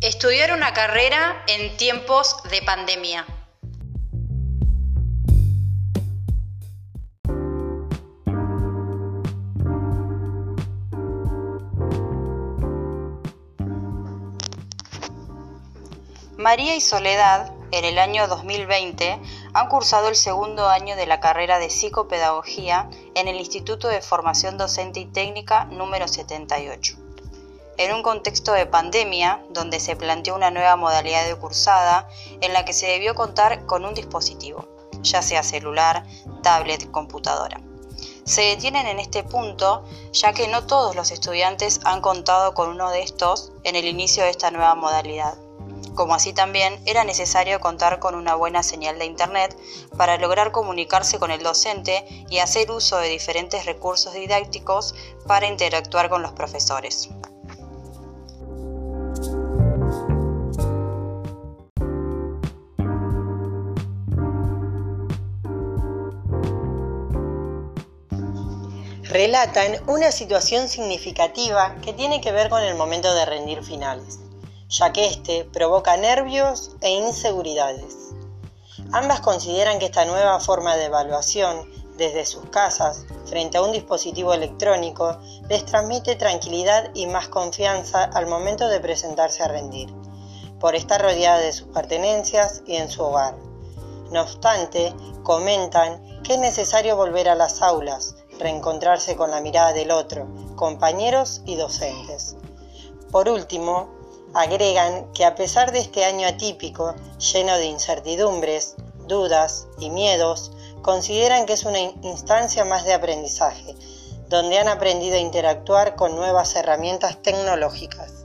Estudiar una carrera en tiempos de pandemia. María y Soledad, en el año 2020, han cursado el segundo año de la carrera de psicopedagogía en el Instituto de Formación Docente y Técnica número 78. En un contexto de pandemia, donde se planteó una nueva modalidad de cursada en la que se debió contar con un dispositivo, ya sea celular, tablet, computadora. Se detienen en este punto ya que no todos los estudiantes han contado con uno de estos en el inicio de esta nueva modalidad como así también era necesario contar con una buena señal de Internet para lograr comunicarse con el docente y hacer uso de diferentes recursos didácticos para interactuar con los profesores. Relatan una situación significativa que tiene que ver con el momento de rendir finales ya que éste provoca nervios e inseguridades. Ambas consideran que esta nueva forma de evaluación desde sus casas frente a un dispositivo electrónico les transmite tranquilidad y más confianza al momento de presentarse a rendir, por estar rodeada de sus pertenencias y en su hogar. No obstante, comentan que es necesario volver a las aulas, reencontrarse con la mirada del otro, compañeros y docentes. Por último, Agregan que a pesar de este año atípico, lleno de incertidumbres, dudas y miedos, consideran que es una instancia más de aprendizaje, donde han aprendido a interactuar con nuevas herramientas tecnológicas.